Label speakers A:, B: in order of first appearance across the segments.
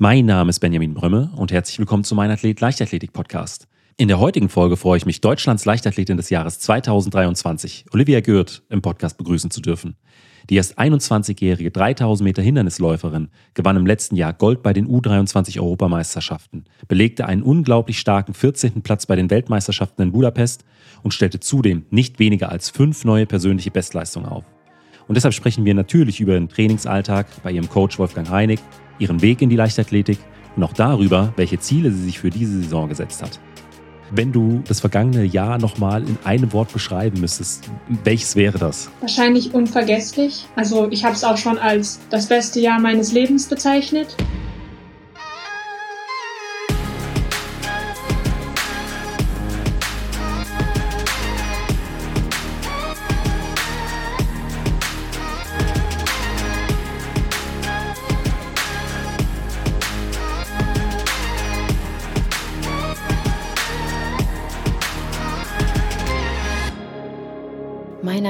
A: Mein Name ist Benjamin Brömme und herzlich willkommen zu meinem Athlet Leichtathletik Podcast. In der heutigen Folge freue ich mich, Deutschlands Leichtathletin des Jahres 2023, Olivia Gürt, im Podcast begrüßen zu dürfen. Die erst 21-jährige 3000 Meter Hindernisläuferin gewann im letzten Jahr Gold bei den U23 Europameisterschaften, belegte einen unglaublich starken 14. Platz bei den Weltmeisterschaften in Budapest und stellte zudem nicht weniger als fünf neue persönliche Bestleistungen auf. Und deshalb sprechen wir natürlich über den Trainingsalltag bei ihrem Coach Wolfgang Heinig, ihren Weg in die Leichtathletik und auch darüber, welche Ziele sie sich für diese Saison gesetzt hat. Wenn du das vergangene Jahr nochmal in einem Wort beschreiben müsstest, welches wäre das?
B: Wahrscheinlich unvergesslich. Also ich habe es auch schon als das beste Jahr meines Lebens bezeichnet.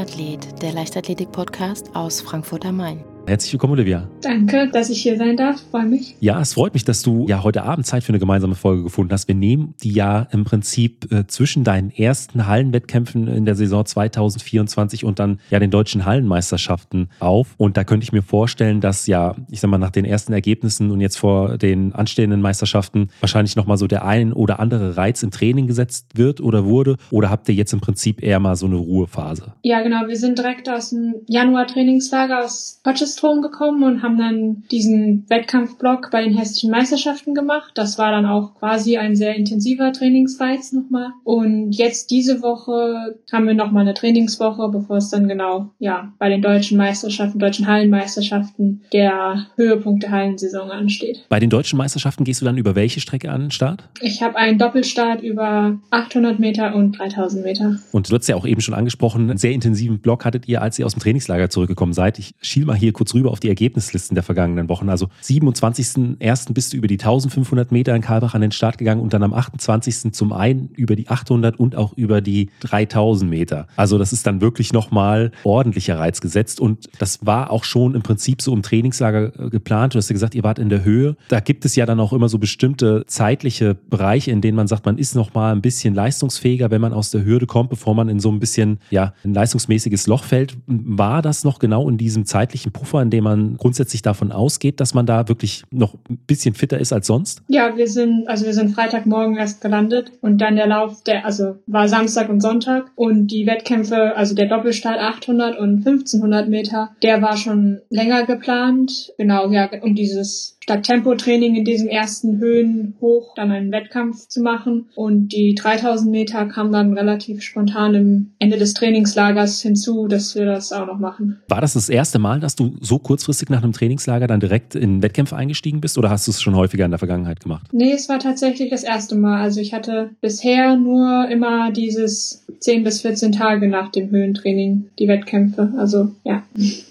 C: Athlet, der Leichtathletik-Podcast aus Frankfurt am Main.
A: Herzlich willkommen, Olivia.
B: Danke, dass ich hier sein darf. Freue mich.
A: Ja, es freut mich, dass du ja heute Abend Zeit für eine gemeinsame Folge gefunden hast. Wir nehmen die ja im Prinzip äh, zwischen deinen ersten Hallenwettkämpfen in der Saison 2024 und dann ja den deutschen Hallenmeisterschaften auf. Und da könnte ich mir vorstellen, dass ja, ich sag mal, nach den ersten Ergebnissen und jetzt vor den anstehenden Meisterschaften wahrscheinlich nochmal so der ein oder andere Reiz im Training gesetzt wird oder wurde. Oder habt ihr jetzt im Prinzip eher mal so eine Ruhephase?
B: Ja, genau. Wir sind direkt aus dem Januar-Trainingslager aus Potchefstroom Strom gekommen und haben dann diesen Wettkampfblock bei den hessischen Meisterschaften gemacht. Das war dann auch quasi ein sehr intensiver Trainingsreiz nochmal. Und jetzt diese Woche haben wir nochmal eine Trainingswoche, bevor es dann genau, ja, bei den deutschen Meisterschaften, deutschen Hallenmeisterschaften der Höhepunkt der Hallensaison ansteht.
A: Bei den deutschen Meisterschaften gehst du dann über welche Strecke an den Start?
B: Ich habe einen Doppelstart über 800 Meter und 3000 Meter.
A: Und du hast ja auch eben schon angesprochen, einen sehr intensiven Block hattet ihr, als ihr aus dem Trainingslager zurückgekommen seid. Ich schiel mal hier kurz kurz rüber auf die Ergebnislisten der vergangenen Wochen. Also 27.01. bist du über die 1500 Meter in Karlbach an den Start gegangen und dann am 28. zum einen über die 800 und auch über die 3000 Meter. Also das ist dann wirklich nochmal ordentlicher Reiz gesetzt und das war auch schon im Prinzip so im Trainingslager äh, geplant. Du hast ja gesagt, ihr wart in der Höhe. Da gibt es ja dann auch immer so bestimmte zeitliche Bereiche, in denen man sagt, man ist nochmal ein bisschen leistungsfähiger, wenn man aus der Hürde kommt, bevor man in so ein bisschen, ja, ein leistungsmäßiges Loch fällt. War das noch genau in diesem zeitlichen Puffer? Puffer, in dem man grundsätzlich davon ausgeht, dass man da wirklich noch ein bisschen fitter ist als sonst?
B: Ja, wir sind, also wir sind Freitagmorgen erst gelandet und dann der Lauf, der, also war Samstag und Sonntag und die Wettkämpfe, also der Doppelstart 800 und 1500 Meter, der war schon länger geplant. Genau, ja, und dieses statt Tempotraining in diesem ersten Höhen hoch dann einen Wettkampf zu machen. Und die 3000 Meter kam dann relativ spontan im Ende des Trainingslagers hinzu, dass wir das auch noch machen.
A: War das das erste Mal, dass du so kurzfristig nach einem Trainingslager dann direkt in Wettkämpfe eingestiegen bist oder hast du es schon häufiger in der Vergangenheit gemacht?
B: Nee, es war tatsächlich das erste Mal. Also ich hatte bisher nur immer dieses 10 bis 14 Tage nach dem Höhentraining die Wettkämpfe. Also ja.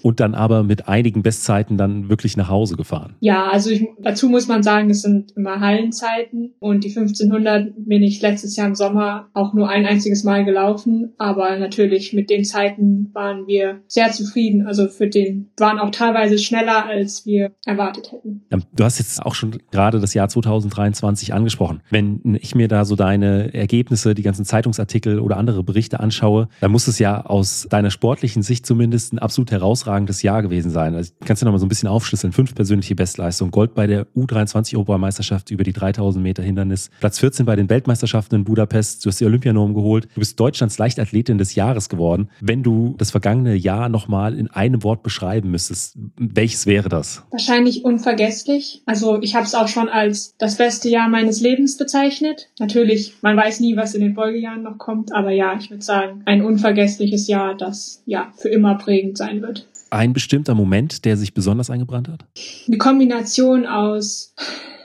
A: Und dann aber mit einigen Bestzeiten dann wirklich nach Hause gefahren.
B: Ja, also ich, dazu muss man sagen, es sind immer Hallenzeiten und die 1500 bin ich letztes Jahr im Sommer auch nur ein einziges Mal gelaufen. Aber natürlich mit den Zeiten waren wir sehr zufrieden. Also für den waren auch teilweise schneller, als wir erwartet hätten.
A: Du hast jetzt auch schon gerade das Jahr 2023 angesprochen. Wenn ich mir da so deine Ergebnisse, die ganzen Zeitungsartikel oder andere Berichte anschaue, dann muss es ja aus deiner sportlichen Sicht zumindest ein absolut herausragendes Jahr gewesen sein. Also kannst du noch mal so ein bisschen aufschlüsseln. Fünf persönliche Bestleistungen, Gold bei der U23-Europameisterschaft über die 3000 Meter Hindernis, Platz 14 bei den Weltmeisterschaften in Budapest, du hast die Olympianorm geholt, du bist Deutschlands Leichtathletin des Jahres geworden. Wenn du das vergangene Jahr nochmal in einem Wort beschreiben müsstest, welches wäre das?
B: Wahrscheinlich unvergesslich. Also ich habe es auch schon als das beste Jahr meines Lebens bezeichnet. Natürlich, man weiß nie, was in den Folgejahren noch kommt, aber ja, ich würde sagen, ein unvergessliches Jahr, das ja für immer prägend sein wird.
A: Ein bestimmter Moment, der sich besonders eingebrannt hat?
B: Eine Kombination aus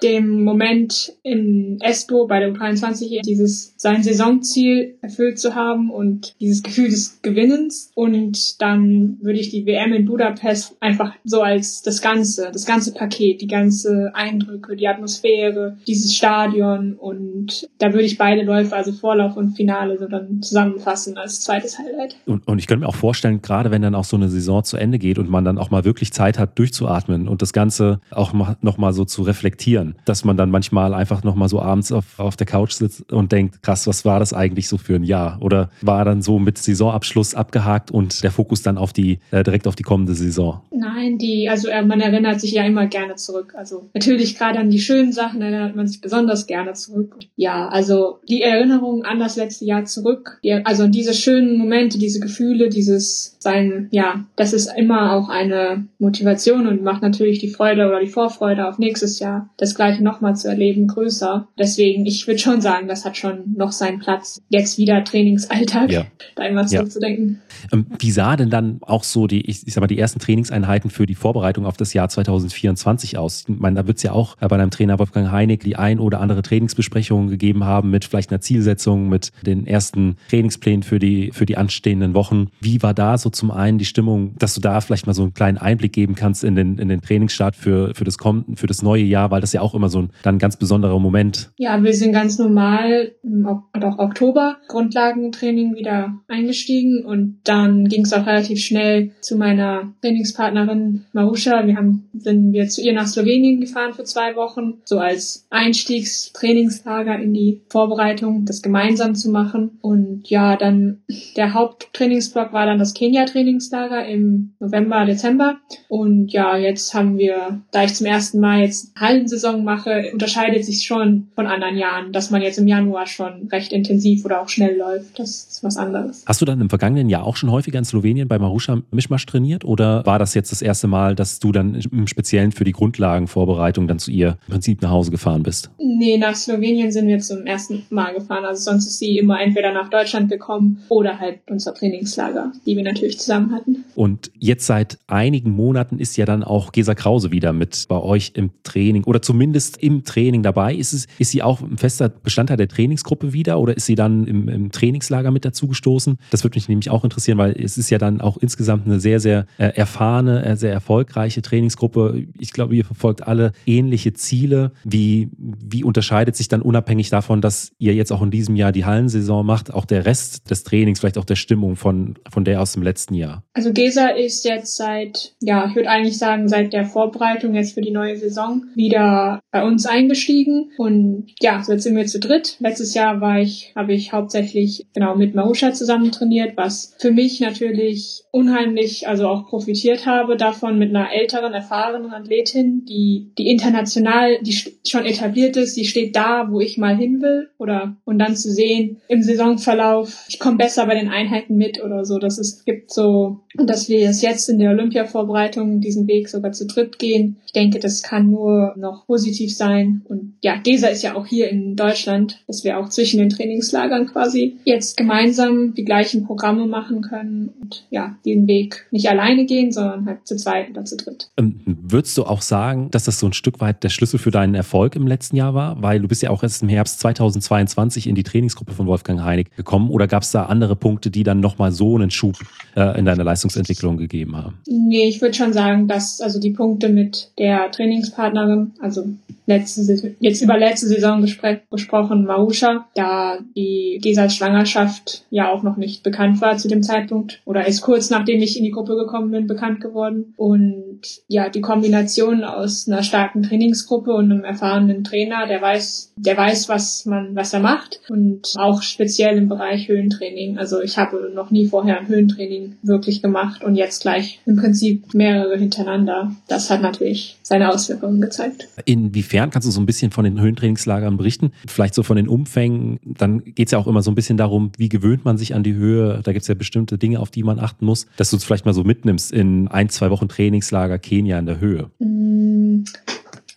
B: dem Moment in Espoo bei der U23 dieses sein Saisonziel erfüllt zu haben und dieses Gefühl des Gewinnens. Und dann würde ich die WM in Budapest einfach so als das Ganze, das ganze Paket, die ganze Eindrücke, die Atmosphäre, dieses Stadion und da würde ich beide Läufe, also Vorlauf und Finale, so dann zusammenfassen als zweites Highlight.
A: Und, und ich könnte mir auch vorstellen, gerade wenn dann auch so eine Saison zu Ende geht und man dann auch mal wirklich Zeit hat, durchzuatmen und das Ganze auch nochmal so zu reflektieren, dass man dann manchmal einfach nochmal so abends auf, auf der Couch sitzt und denkt, krass, was war das eigentlich so für ein Jahr? Oder war dann so mit Saisonabschluss abgehakt und der Fokus dann auf die, äh, direkt auf die kommende Saison?
B: Nein, die, also äh, man erinnert sich ja immer gerne zurück. Also natürlich gerade an die schönen Sachen erinnert man sich besonders gerne zurück. Ja, also die Erinnerung an das letzte Jahr zurück, die, also an diese schönen Momente, diese Gefühle, dieses sein, ja, das ist immer auch eine Motivation und macht natürlich die Freude oder die Vorfreude auf nächstes Jahr, das gleiche nochmal zu erleben, größer. Deswegen, ich würde schon sagen, das hat schon noch seinen Platz. Jetzt wieder Trainingsalltag, ja. da immer zurückzudenken.
A: Ja. Ähm, wie sah denn dann auch so die, ich, ich sag mal, die ersten Trainingseinheiten für die Vorbereitung auf das Jahr 2024 aus? Ich meine, da wird es ja auch bei deinem Trainer Wolfgang Heinig die ein oder andere Trainingsbesprechung gegeben haben mit vielleicht einer Zielsetzung, mit den ersten Trainingsplänen für die, für die anstehenden Wochen. Wie war da so zum einen die Stimmung, dass du da vielleicht mal so einen kleinen Einblick geben kannst in den, in den Trainingsstart für, für, das für das neue Jahr, weil das ja auch immer so ein dann ganz besonderer Moment.
B: Ja, wir sind ganz normal im auch Oktober Grundlagentraining wieder eingestiegen und dann ging es auch relativ schnell zu meiner Trainingspartnerin Marusha. Wir haben, sind wir zu ihr nach Slowenien gefahren für zwei Wochen, so als Einstiegstrainingslager in die Vorbereitung, das gemeinsam zu machen. Und ja, dann der Haupttrainingsblock war dann das Kenia-Trainingslager im November, Dezember. Und ja, jetzt haben wir, da ich zum ersten Mal jetzt Hallensaison mache, unterscheidet sich schon von anderen Jahren, dass man jetzt im Januar schon recht intensiv oder auch schnell läuft. Das ist was anderes.
A: Hast du dann im vergangenen Jahr auch schon häufiger in Slowenien bei Marusha Mischmasch trainiert oder war das jetzt das erste Mal, dass du dann im Speziellen für die Grundlagenvorbereitung dann zu ihr im Prinzip nach Hause gefahren bist?
B: Nee, nach Slowenien sind wir zum ersten Mal gefahren. Also sonst ist sie immer entweder nach Deutschland gekommen oder halt unser Trainingslager, die wir natürlich zusammen hatten.
A: Und jetzt seit einigen Monaten ist ja dann auch Gesa Krause wieder mit bei euch im Training oder zumindest im Training dabei. Ist, es, ist sie auch ein fester Bestandteil der Trainingsgruppe wieder oder ist sie dann im, im Trainingslager mit dazugestoßen? Das würde mich nämlich auch interessieren, weil es ist ja dann auch insgesamt eine sehr, sehr äh, erfahrene, äh, sehr erfolgreiche Trainingsgruppe. Ich glaube, ihr verfolgt alle ähnliche Ziele. Wie, wie unterscheidet sich dann unabhängig davon, dass ihr jetzt auch in diesem Jahr die Hallensaison macht, auch der Rest des Trainings, vielleicht auch der Stimmung von, von der aus dem letzten Jahr?
B: Also Gesa ist jetzt seit, ja, ich würde eigentlich sagen, seit der Vorbereitung jetzt für die neue Saison wieder bei uns eingestiegen. Und ja, so jetzt sind wir zu dritt. Letztes Jahr war ich, habe ich hauptsächlich genau mit Marusha zusammen trainiert, was für mich natürlich unheimlich, also auch profitiert habe davon mit einer älteren, erfahrenen Athletin, die, die international, die schon etabliert ist, die steht da, wo ich mal hin will oder und dann zu sehen im Saisonverlauf, ich komme besser bei den Einheiten mit oder so, dass es gibt so, dass wir es jetzt in der Olympia-Vorbereitung diesen Weg sogar zu dritt gehen. Ich denke, das kann nur noch positiv sein und ja, Gesa ist ja auch hier in Deutschland, dass wir auch zwischen den Trainingslagern quasi jetzt gemeinsam die gleichen Programme machen können und ja, den Weg nicht alleine gehen, sondern halt zu zweit oder zu dritt.
A: Ähm, würdest du auch sagen, dass das so ein Stück weit der Schlüssel für deinen Erfolg im letzten Jahr war? Weil du bist ja auch erst im Herbst 2022 in die Trainingsgruppe von Wolfgang Heinig gekommen oder gab es da andere Punkte, die dann nochmal so einen Schub äh, in deiner Leistungsentwicklung gegeben haben?
B: Nee, ich würde schon sagen, dass also die Punkte mit der Trainingspartnerin, also letzte, jetzt über letzte Saison gesprochen, Marusha, da die Gesals Schwangerschaft ja auch noch nicht bekannt war zu dem Zeitpunkt oder ist kurz nachdem ich in die Gruppe gekommen bin bekannt geworden. Und ja, die Kombination aus einer starken Trainingsgruppe und einem erfahrenen Trainer, der weiß, der weiß, was man, was er macht und auch speziell im Bereich Höhentraining. Also ich habe noch nie vorher ein Höhentraining wirklich gemacht und jetzt gleich im Prinzip mehrere hintereinander. Das hat natürlich seine Auswirkungen gezeigt.
A: Inwiefern kannst du so ein bisschen von den Höhentrainingslagern berichten? Vielleicht so von den Umfängen. Dann geht es ja auch immer so ein bisschen darum, wie gewöhnt man sich an die Höhe. Da gibt es ja bestimmte Dinge, auf die man achten muss, dass du es vielleicht mal so mitnimmst in ein, zwei Wochen Trainingslager Kenia in der Höhe.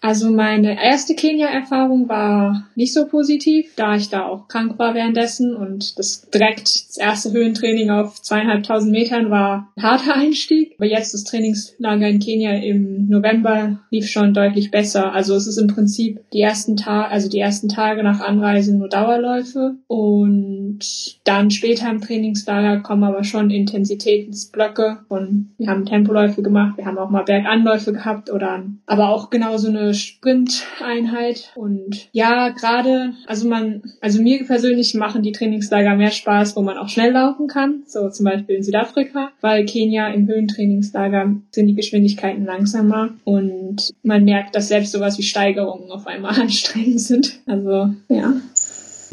B: Also meine erste Kenia-Erfahrung war nicht so positiv, da ich da auch krank war währenddessen und das direkt das erste Höhentraining auf zweieinhalbtausend Metern war ein harter Einstieg. Aber jetzt das Trainingslager in Kenia im November lief schon deutlich besser. Also es ist im Prinzip die ersten Tage, also die ersten Tage nach Anreise nur Dauerläufe und dann später im Trainingslager kommen aber schon Intensitätsblöcke und wir haben Tempoläufe gemacht, wir haben auch mal Berganläufe gehabt oder aber auch genau so eine Sprint-Einheit. Und ja, gerade, also man, also mir persönlich machen die Trainingslager mehr Spaß, wo man auch schnell laufen kann. So zum Beispiel in Südafrika, weil Kenia im Höhentrainingslager sind die Geschwindigkeiten langsamer und man merkt, dass selbst sowas wie Steigerungen auf einmal anstrengend sind. Also ja.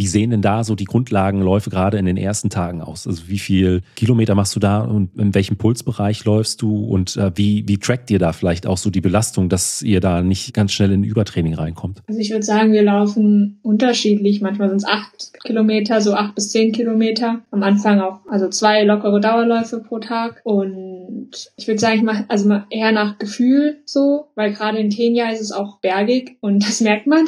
A: Wie sehen denn da so die Grundlagenläufe gerade in den ersten Tagen aus? Also wie viel Kilometer machst du da und in welchem Pulsbereich läufst du und äh, wie, wie trackt ihr da vielleicht auch so die Belastung, dass ihr da nicht ganz schnell in Übertraining reinkommt?
B: Also ich würde sagen, wir laufen unterschiedlich. Manchmal sind es acht Kilometer, so acht bis zehn Kilometer. Am Anfang auch, also zwei lockere Dauerläufe pro Tag und ich würde sagen, ich mache also eher nach Gefühl so, weil gerade in Kenia ist es auch bergig und das merkt man.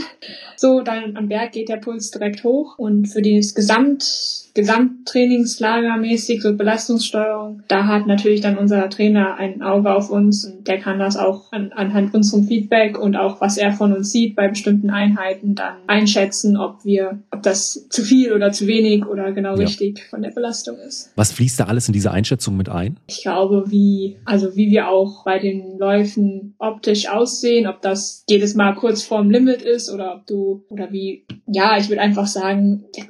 B: So, dann am Berg geht der Puls direkt hoch und für das Gesamt Gesamttrainingslager mäßig, so Belastungssteuerung, da hat natürlich dann unser Trainer ein Auge auf uns und der kann das auch an, anhand unserem Feedback und auch was er von uns sieht bei bestimmten Einheiten dann einschätzen, ob wir, ob das zu viel oder zu wenig oder genau ja. richtig von der Belastung ist.
A: Was fließt da alles in diese Einschätzung mit ein?
B: Ich glaube, wie, also wie wir auch bei den Läufen optisch aussehen, ob das jedes Mal kurz vorm Limit ist oder ob du, oder wie, ja, ich würde einfach sagen,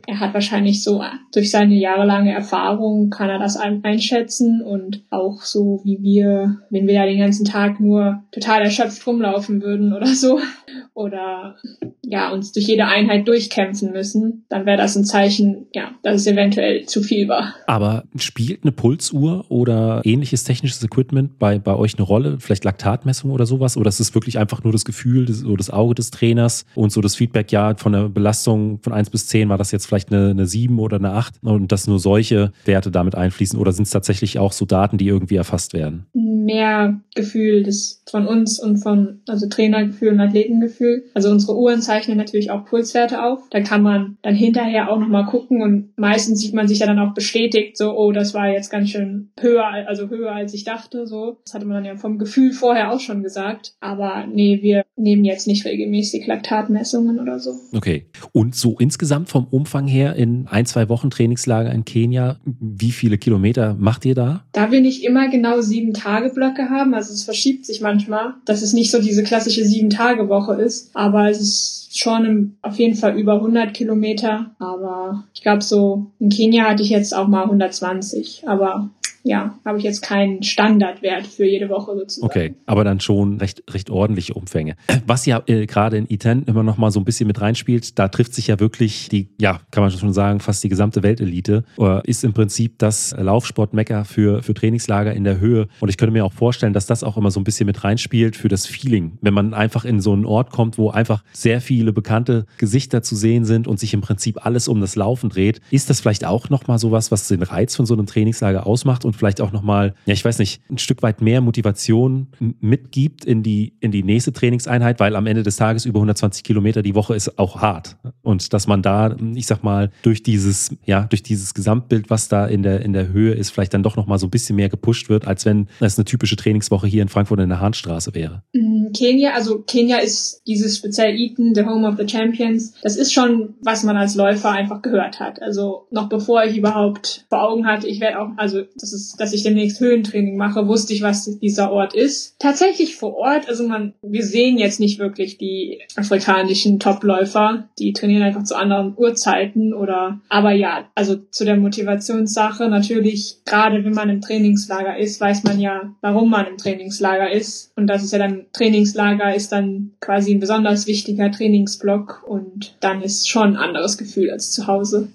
B: er hat wahrscheinlich so durch seine jahrelange Erfahrung kann er das einschätzen und auch so wie wir, wenn wir ja den ganzen Tag nur total erschöpft rumlaufen würden oder so oder ja, uns durch jede Einheit durchkämpfen müssen, dann wäre das ein Zeichen, ja, dass es eventuell zu viel war.
A: Aber spielt eine Pulsuhr oder ähnliches technisches Equipment bei, bei euch eine Rolle? Vielleicht Laktatmessung oder sowas? Oder ist es wirklich einfach nur das Gefühl das, oder das Auge des Trainers und so das Feedback, ja, von der Belastung von 1 bis 10 war das jetzt vielleicht eine, eine 7 oder eine 8 und dass nur solche Werte damit einfließen? Oder sind es tatsächlich auch so Daten, die irgendwie erfasst werden?
B: Mehr Gefühl des, von uns und von, also Trainergefühl und Athletengefühl. Also unsere Uhren zeichnen natürlich auch Pulswerte auf. Da kann man dann hinterher auch nochmal gucken und meistens sieht man sich ja dann auch bestätigt, so, oh, das war jetzt ganz schön höher, also höher als ich dachte, so. Das hatte man dann ja vom Gefühl vorher auch schon gesagt. Aber nee, wir nehmen jetzt nicht regelmäßig Laktatmessungen oder so.
A: Okay. Und so insgesamt vom Umfang her in ein, zwei Wochen Trainingslager in Kenia, wie viele Kilometer macht ihr da?
B: Da wir nicht immer genau sieben Tage Blöcke haben, also es verschiebt sich manchmal, dass es nicht so diese klassische sieben Tage Woche ist, aber es ist schon im, auf jeden Fall über 100 Kilometer. Aber ich glaube, so in Kenia hatte ich jetzt auch mal 120. Aber ja, habe ich jetzt keinen Standardwert für jede Woche sozusagen.
A: Okay, aber dann schon recht, recht ordentliche Umfänge. Was ja äh, gerade in E10 immer noch mal so ein bisschen mit reinspielt, da trifft sich ja wirklich die, ja, kann man schon sagen, fast die gesamte Weltelite, äh, ist im Prinzip das Laufsportmecker für, für Trainingslager in der Höhe. Und ich könnte mir auch vorstellen, dass das auch immer so ein bisschen mit reinspielt für das Feeling. Wenn man einfach in so einen Ort kommt, wo einfach sehr viele bekannte Gesichter zu sehen sind und sich im Prinzip alles um das Laufen dreht, ist das vielleicht auch noch mal sowas, was den Reiz von so einem Trainingslager ausmacht und und vielleicht auch nochmal, ja, ich weiß nicht, ein Stück weit mehr Motivation mitgibt in die, in die nächste Trainingseinheit, weil am Ende des Tages über 120 Kilometer die Woche ist auch hart. Und dass man da, ich sag mal, durch dieses, ja, durch dieses Gesamtbild, was da in der, in der Höhe ist, vielleicht dann doch nochmal so ein bisschen mehr gepusht wird, als wenn es eine typische Trainingswoche hier in Frankfurt in der Hahnstraße wäre.
B: Mm, Kenia, also Kenia ist dieses speziell Eton, the home of the champions. Das ist schon, was man als Läufer einfach gehört hat. Also noch bevor ich überhaupt vor Augen hatte, ich werde auch, also das ist dass ich demnächst Höhentraining mache, wusste ich, was dieser Ort ist. Tatsächlich vor Ort, also man, wir sehen jetzt nicht wirklich die afrikanischen Topläufer, die trainieren einfach zu anderen Uhrzeiten oder, aber ja, also zu der Motivationssache natürlich, gerade wenn man im Trainingslager ist, weiß man ja, warum man im Trainingslager ist und das ist ja dann, Trainingslager ist dann quasi ein besonders wichtiger Trainingsblock und dann ist schon ein anderes Gefühl als zu Hause.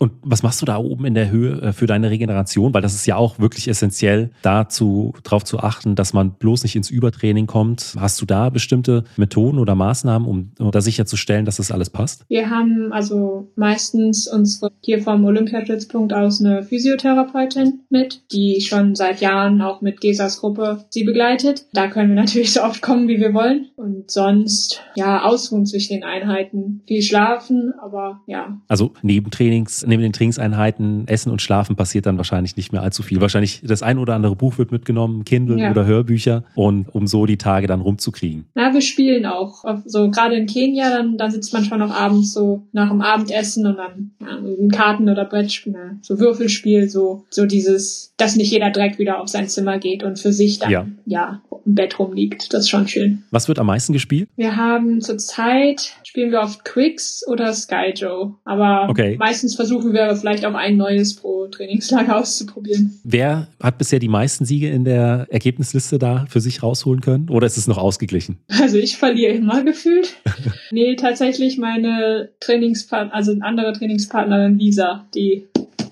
A: Und was machst du da oben in der Höhe äh, für deine Regeneration? Weil das ist ja auch wirklich essentiell, dazu darauf zu achten, dass man bloß nicht ins Übertraining kommt. Hast du da bestimmte Methoden oder Maßnahmen, um, um da sicherzustellen, dass das alles passt?
B: Wir haben also meistens unsere hier vom Olympiastützpunkt aus eine Physiotherapeutin mit, die schon seit Jahren auch mit Gesas Gruppe sie begleitet. Da können wir natürlich so oft kommen, wie wir wollen. Und sonst, ja, ausruhen zwischen den Einheiten. Viel schlafen, aber ja.
A: Also neben Trainings, neben den Trainingseinheiten, Essen und Schlafen passiert dann wahrscheinlich nicht mehr allzu viel. Wahrscheinlich das ein oder andere Buch wird mitgenommen, Kindle ja. oder Hörbücher und um so die Tage dann rumzukriegen.
B: Ja, wir spielen auch. So gerade in Kenia, dann, dann sitzt man schon noch abends so nach dem Abendessen und dann ja, Karten oder Brettspiel, so Würfelspiel, so, so dieses, dass nicht jeder direkt wieder auf sein Zimmer geht und für sich dann, ja, ja im Bett rumliegt. Das ist schon schön.
A: Was wird am meisten gespielt?
B: Wir haben zurzeit, spielen wir oft Quicks oder Sky Joe. Aber okay. meistens versuchen wir vielleicht auch ein neues pro Trainingslager auszuprobieren.
A: Wer hat bisher die meisten Siege in der Ergebnisliste da für sich rausholen können? Oder ist es noch ausgeglichen?
B: Also ich verliere immer gefühlt. nee, tatsächlich meine Trainingspartner, also andere Trainingspartnerin Lisa, die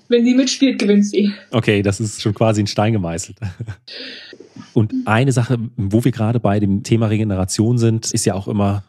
B: wenn sie mitspielt, gewinnt sie.
A: Okay, das ist schon quasi ein Stein gemeißelt. Und eine Sache, wo wir gerade bei dem Thema Regeneration sind, ist ja auch immer,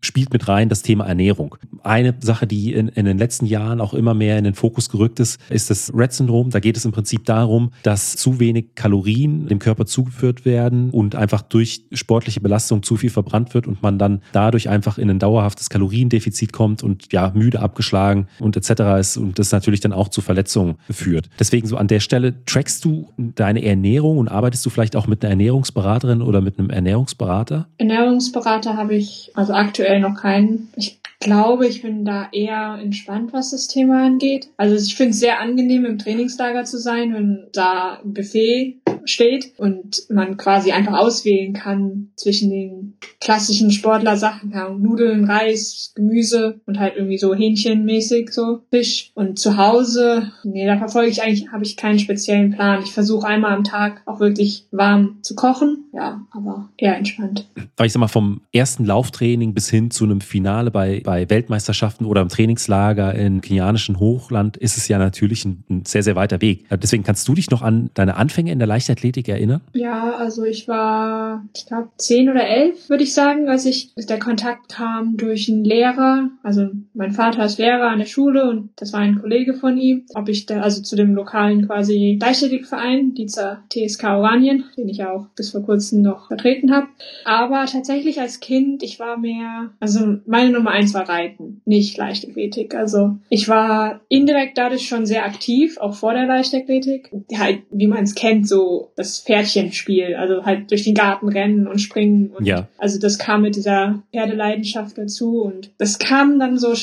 A: spielt mit rein das Thema Ernährung. Eine Sache, die in, in den letzten Jahren auch immer mehr in den Fokus gerückt ist, ist das Red-Syndrom. Da geht es im Prinzip darum, dass zu wenig Kalorien dem Körper zugeführt werden und einfach durch sportliche Belastung zu viel verbrannt wird und man dann dadurch einfach in ein dauerhaftes Kaloriendefizit kommt und ja, müde abgeschlagen und etc. ist und das natürlich dann auch zu Verletzungen führt. Deswegen so an der Stelle trackst du deine Ernährung und arbeitest du vielleicht auch mit einer Ernährungsberaterin oder mit einem Ernährungsberater?
B: Ernährungsberater habe ich also aktuell noch keinen. Ich glaube, ich bin da eher entspannt, was das Thema angeht. Also ich finde es sehr angenehm, im Trainingslager zu sein, wenn da ein Buffet steht und man quasi einfach auswählen kann zwischen den klassischen Sportlersachen, ja, Nudeln, Reis, Gemüse und halt irgendwie so Hähnchenmäßig so Fisch. Und zu Hause, nee, da verfolge ich eigentlich, habe ich keinen speziellen Plan. Ich versuche einmal am Tag auch wirklich warm zu kochen, ja, aber eher entspannt.
A: Aber ich sag mal, vom ersten Lauftraining bis hin zu einem Finale bei, bei Weltmeisterschaften oder im Trainingslager im kenianischen Hochland ist es ja natürlich ein, ein sehr, sehr weiter Weg. Deswegen kannst du dich noch an deine Anfänge in der Leichtathletik erinnern?
B: Ja, also ich war, ich glaube, zehn oder elf, würde ich sagen, als ich, der Kontakt kam durch einen Lehrer. Also mein Vater ist Lehrer an der Schule und das war ein Kollege von ihm. Ob ich da, also zu dem lokalen quasi Leichtathletikverein, die TSK Oranien, den ich auch bis vor kurzem noch vertreten habe. Aber tatsächlich als Kind, ich war mehr, also meine Nummer eins war Reiten, nicht Leichtathletik. Also ich war indirekt dadurch schon sehr aktiv, auch vor der Leichtathletik. Halt, wie man es kennt, so das Pferdchenspiel, also halt durch den Garten rennen und springen. Und
A: ja.
B: Also das kam mit dieser Pferdeleidenschaft dazu und das kam dann so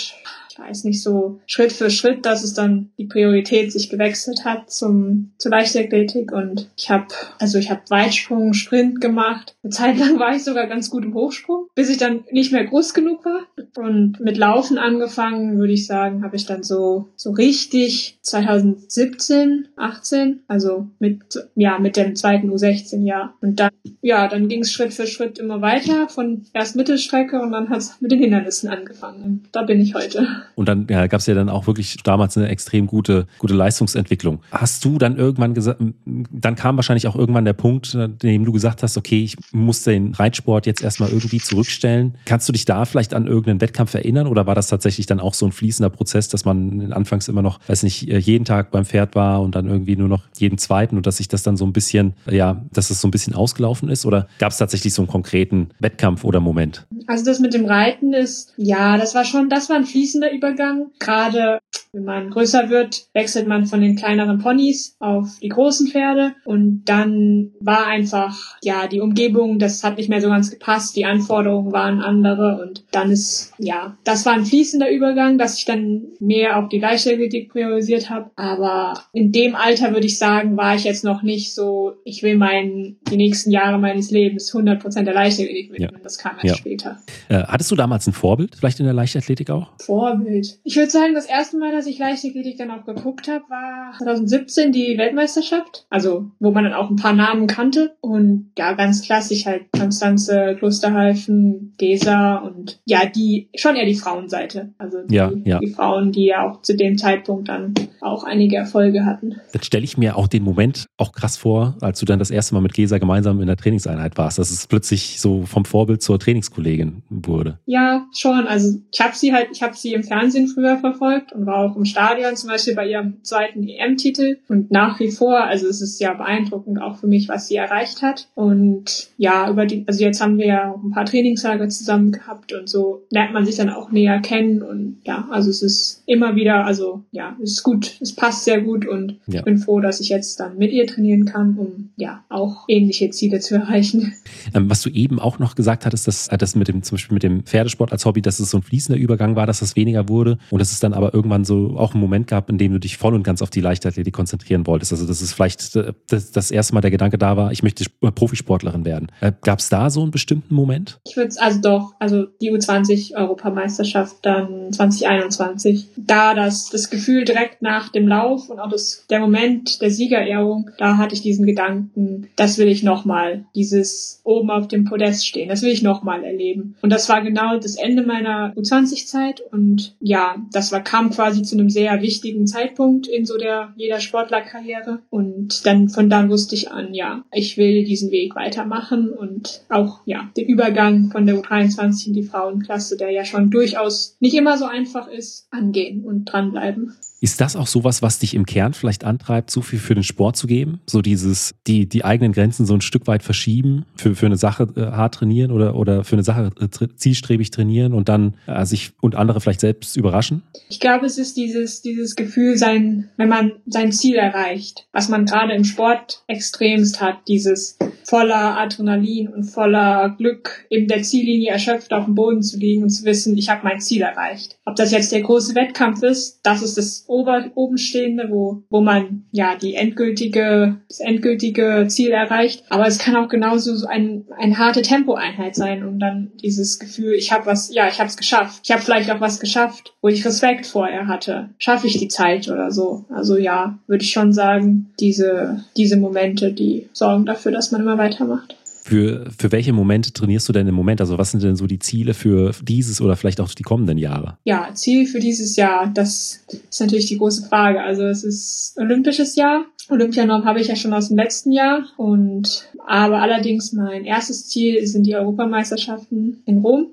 B: ich weiß nicht, so Schritt für Schritt, dass es dann die Priorität sich gewechselt hat zum zur Leichtathletik und ich habe also ich habe Weitsprung, Sprint gemacht. Eine Zeit lang war ich sogar ganz gut im Hochsprung, bis ich dann nicht mehr groß genug war und mit Laufen angefangen, würde ich sagen, habe ich dann so so richtig 2017, 18, also mit ja mit dem zweiten U16 Jahr und dann ja dann ging es Schritt für Schritt immer weiter von erst Mittelstrecke und dann hat es mit den Hindernissen angefangen. Und da bin ich heute.
A: Und dann ja, gab es ja dann auch wirklich damals eine extrem gute, gute Leistungsentwicklung. Hast du dann irgendwann gesagt, dann kam wahrscheinlich auch irgendwann der Punkt, in dem du gesagt hast, okay, ich muss den Reitsport jetzt erstmal irgendwie zurückstellen. Kannst du dich da vielleicht an irgendeinen Wettkampf erinnern oder war das tatsächlich dann auch so ein fließender Prozess, dass man anfangs immer noch, weiß nicht, jeden Tag beim Pferd war und dann irgendwie nur noch jeden zweiten und dass sich das dann so ein bisschen, ja, dass es so ein bisschen ausgelaufen ist? Oder gab es tatsächlich so einen konkreten Wettkampf oder Moment?
B: Also das mit dem Reiten ist, ja, das war schon, das war ein fließender Übergang. Gerade wenn man größer wird, wechselt man von den kleineren Ponys auf die großen Pferde und dann war einfach, ja, die Umgebung, das hat nicht mehr so ganz gepasst, die Anforderungen waren andere und dann ist, ja, das war ein fließender Übergang, dass ich dann mehr auf die Leichtathletik priorisiert habe, aber in dem Alter würde ich sagen, war ich jetzt noch nicht so, ich will meinen, die nächsten Jahre meines Lebens 100% der Leichtathletik widmen, ja. das kam erst ja. später.
A: Äh, hattest du damals ein Vorbild, vielleicht in der Leichtathletik auch?
B: Vorbild. Ich würde sagen, das erste Mal, dass dass ich Leichtathletik dann auch geguckt habe, war 2017 die Weltmeisterschaft. Also, wo man dann auch ein paar Namen kannte. Und ja, ganz klassisch halt Konstanze, Klosterhalfen, Gesa und ja, die, schon eher die Frauenseite. Also die,
A: ja, ja.
B: die Frauen, die ja auch zu dem Zeitpunkt dann auch einige Erfolge hatten.
A: Dann stelle ich mir auch den Moment auch krass vor, als du dann das erste Mal mit Gesa gemeinsam in der Trainingseinheit warst, dass es plötzlich so vom Vorbild zur Trainingskollegin wurde.
B: Ja, schon. Also ich habe sie halt, ich habe sie im Fernsehen früher verfolgt und war auch im Stadion zum Beispiel bei ihrem zweiten EM-Titel und nach wie vor, also es ist ja beeindruckend auch für mich, was sie erreicht hat. Und ja, über die, also jetzt haben wir ja auch ein paar Trainingslager zusammen gehabt und so lernt man sich dann auch näher kennen und ja, also es ist immer wieder, also ja, es ist gut, es passt sehr gut und ja. ich bin froh, dass ich jetzt dann mit ihr trainieren kann, um ja auch ähnliche Ziele zu erreichen.
A: Ähm, was du eben auch noch gesagt hattest, dass äh, das mit dem zum Beispiel mit dem Pferdesport als Hobby, dass es so ein fließender Übergang war, dass das weniger wurde und dass es dann aber irgendwann so auch einen Moment gab, in dem du dich voll und ganz auf die Leichtathletik konzentrieren wolltest. Also das ist vielleicht äh, das, das erste Mal der Gedanke da war, ich möchte Profisportlerin werden. Äh, Gab es da so einen bestimmten Moment?
B: Ich würde also doch, also die U20 Europameisterschaft dann 2021, da das das Gefühl direkt nach dem Lauf und auch das der Moment der Siegerehrung, da hatte ich diesen Gedanken, das will ich nochmal, dieses oben auf dem Podest stehen, das will ich nochmal erleben. Und das war genau das Ende meiner U20-Zeit und ja, das war, kam quasi zu einem sehr wichtigen Zeitpunkt in so der jeder Sportlerkarriere und dann von dann wusste ich an, ja, ich will diesen Weg weitermachen und auch ja den Übergang von der U23 in die Frauenklasse, der ja schon durchaus nicht immer so einfach ist, angehen und dranbleiben.
A: Ist das auch sowas, was dich im Kern vielleicht antreibt, so viel für den Sport zu geben? So dieses, die, die eigenen Grenzen so ein Stück weit verschieben, für, für eine Sache äh, hart trainieren oder, oder für eine Sache äh, zielstrebig trainieren und dann äh, sich und andere vielleicht selbst überraschen?
B: Ich glaube, es ist dieses, dieses Gefühl, sein, wenn man sein Ziel erreicht, was man gerade im Sport extremst hat, dieses voller Adrenalin und voller Glück in der Ziellinie erschöpft auf dem Boden zu liegen und zu wissen, ich habe mein Ziel erreicht. Ob das jetzt der große Wettkampf ist, das ist das ober, obenstehende, wo, wo man ja die endgültige, das endgültige Ziel erreicht. Aber es kann auch genauso so ein, eine harte Tempoeinheit sein und dann dieses Gefühl, ich habe was, ja, ich habe es geschafft. Ich habe vielleicht auch was geschafft, wo ich Respekt vorher hatte. Schaffe ich die Zeit oder so? Also ja, würde ich schon sagen, diese, diese Momente, die sorgen dafür, dass man immer weitermacht.
A: Für, für welche Momente trainierst du denn im Moment? Also was sind denn so die Ziele für dieses oder vielleicht auch die kommenden Jahre?
B: Ja, Ziel für dieses Jahr, das ist natürlich die große Frage. Also es ist olympisches Jahr. Olympianorm habe ich ja schon aus dem letzten Jahr und aber allerdings mein erstes Ziel sind die Europameisterschaften in Rom,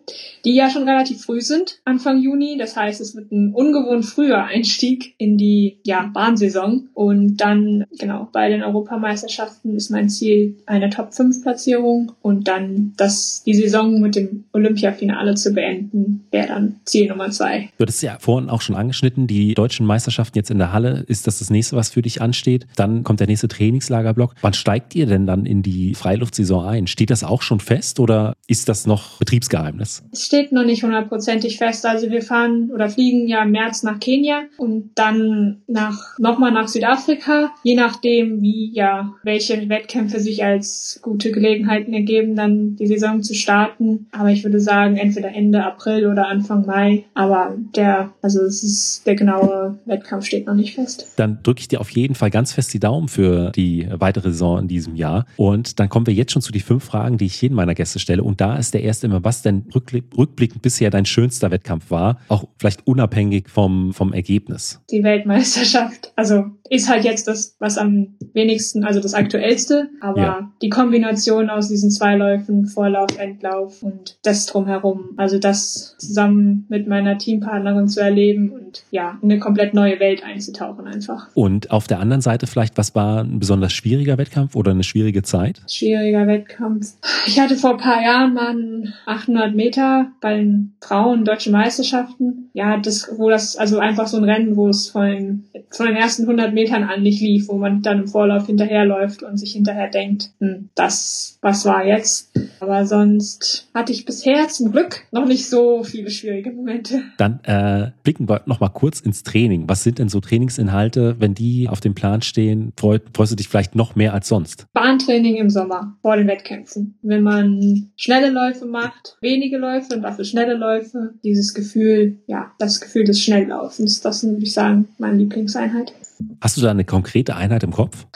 B: die ja schon relativ früh sind, Anfang Juni. Das heißt, es wird ein ungewohnt früher Einstieg in die ja, Bahnsaison. Und dann, genau, bei den Europameisterschaften ist mein Ziel eine Top-5-Platzierung und dann das, die Saison mit dem Olympiafinale zu beenden, wäre dann Ziel Nummer zwei.
A: Du hattest ja vorhin auch schon angeschnitten, die deutschen Meisterschaften jetzt in der Halle. Ist das das nächste, was für dich ansteht? Dann kommt der nächste Trainingslagerblock. Wann steigt ihr denn dann in die Freiluftsaison ein? Steht das auch schon fest oder ist das noch Betriebsgeheimnis?
B: Es steht noch nicht hundertprozentig fest. Also wir fahren oder fliegen ja im März nach Kenia und dann nach nochmal nach Südafrika, je nachdem, wie ja welche Wettkämpfe sich als gute Gelegenheiten ergeben, dann die Saison zu starten. Aber ich würde sagen, entweder Ende April oder Anfang Mai. Aber der, also es ist der genaue Wettkampf steht noch nicht fest.
A: Dann drücke ich dir auf jeden Fall ganz fest die Daumen für die weitere Saison in diesem Jahr. Und dann kommen wir jetzt schon zu die fünf Fragen, die ich jedem meiner Gäste stelle. Und da ist der erste immer, was denn rückblickend bisher dein schönster Wettkampf war, auch vielleicht unabhängig vom, vom Ergebnis?
B: Die Weltmeisterschaft. Also ist halt jetzt das, was am wenigsten, also das aktuellste, aber ja. die Kombination aus diesen zwei Läufen, Vorlauf, Endlauf und das drumherum, also das zusammen mit meiner Teampartnerin zu erleben und ja, in eine komplett neue Welt einzutauchen einfach.
A: Und auf der anderen Seite vielleicht, was war ein besonders schwieriger Wettkampf oder eine schwierige Zeit?
B: Schwieriger Wettkampf. Ich hatte vor ein paar Jahren mal einen 800 Meter bei den Frauen deutschen Meisterschaften. Ja, das, wo das, also einfach so ein Rennen, wo es von den, von den ersten 100 Metern an nicht lief, wo man dann im Vorlauf hinterherläuft und sich hinterher denkt, hm, das, was war jetzt? Aber sonst hatte ich bisher zum Glück noch nicht so viele schwierige Momente.
A: Dann äh, blicken wir noch mal kurz ins Training. Was sind denn so Trainingsinhalte, wenn die auf dem Plan stehen? Freut, freust du dich vielleicht noch mehr als sonst?
B: Bahntraining im Sommer vor den Wettkämpfen. Wenn man schnelle Läufe macht, wenige Läufe und dafür schnelle Läufe, dieses Gefühl, ja, das Gefühl des Schnelllaufens. Das ist, würde ich sagen, meine Lieblingseinheit.
A: Hast du da eine konkrete Einheit im Kopf?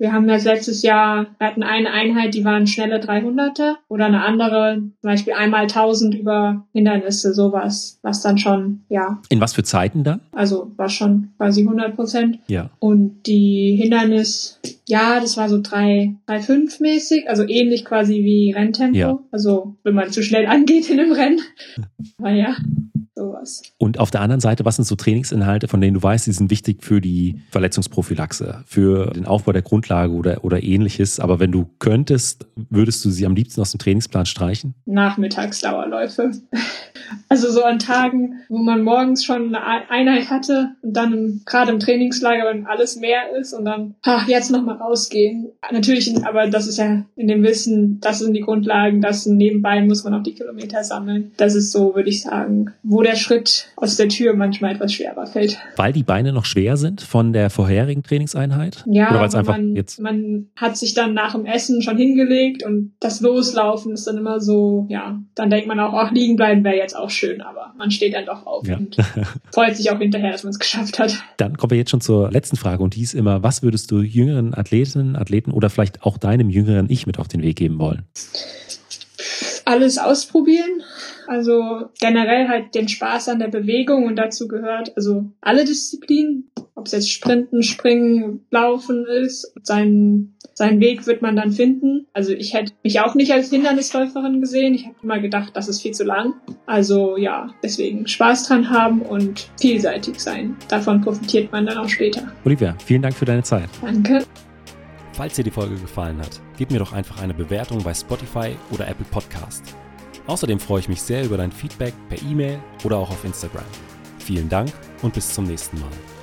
B: Wir haben das letztes Jahr, wir hatten eine Einheit, die waren schnelle 300er oder eine andere, zum Beispiel einmal 1000 über Hindernisse, sowas, was dann schon, ja.
A: In was für Zeiten dann?
B: Also war schon quasi 100 Prozent.
A: Ja.
B: Und die Hindernis, ja, das war so 3, 3, 5 mäßig, also ähnlich quasi wie Renntempo.
A: Ja.
B: Also wenn man zu schnell angeht in einem Rennen. Aber ja sowas.
A: Und auf der anderen Seite, was sind so Trainingsinhalte, von denen du weißt, die sind wichtig für die Verletzungsprophylaxe, für den Aufbau der Grundlage oder, oder ähnliches. Aber wenn du könntest, würdest du sie am liebsten aus dem Trainingsplan streichen?
B: Nachmittagsdauerläufe. Also so an Tagen, wo man morgens schon eine Einheit hatte und dann gerade im Trainingslager, wenn alles mehr ist und dann, ach, jetzt nochmal rausgehen. Natürlich, aber das ist ja in dem Wissen, das sind die Grundlagen, das nebenbei muss man auch die Kilometer sammeln. Das ist so, würde ich sagen, wo der Schritt aus der Tür manchmal etwas schwerer fällt.
A: Weil die Beine noch schwer sind von der vorherigen Trainingseinheit?
B: Ja,
A: Oder weil es einfach
B: man,
A: jetzt.
B: man hat sich dann nach dem Essen schon hingelegt und das Loslaufen ist dann immer so, ja, dann denkt man auch, ach, liegen bleiben wäre jetzt auch schön, aber man steht dann doch auf
A: Ja.
B: und freut sich auch hinterher, dass man es geschafft hat.
A: Dann kommen wir jetzt schon zur letzten Frage und die ist immer, was würdest du jüngeren Athletinnen, Athleten oder vielleicht auch deinem jüngeren Ich mit auf den Weg geben wollen?
B: Alles ausprobieren. Also generell halt den Spaß an der Bewegung und dazu gehört also alle Disziplinen, ob es jetzt Sprinten, Springen, Laufen ist. Seinen, seinen Weg wird man dann finden. Also ich hätte mich auch nicht als Hindernisläuferin gesehen. Ich habe immer gedacht, das ist viel zu lang. Also ja, deswegen Spaß dran haben und vielseitig sein. Davon profitiert man dann auch später.
A: Olivia, vielen Dank für deine Zeit.
B: Danke.
A: Falls dir die Folge gefallen hat, gib mir doch einfach eine Bewertung bei Spotify oder Apple Podcast. Außerdem freue ich mich sehr über dein Feedback per E-Mail oder auch auf Instagram. Vielen Dank und bis zum nächsten Mal.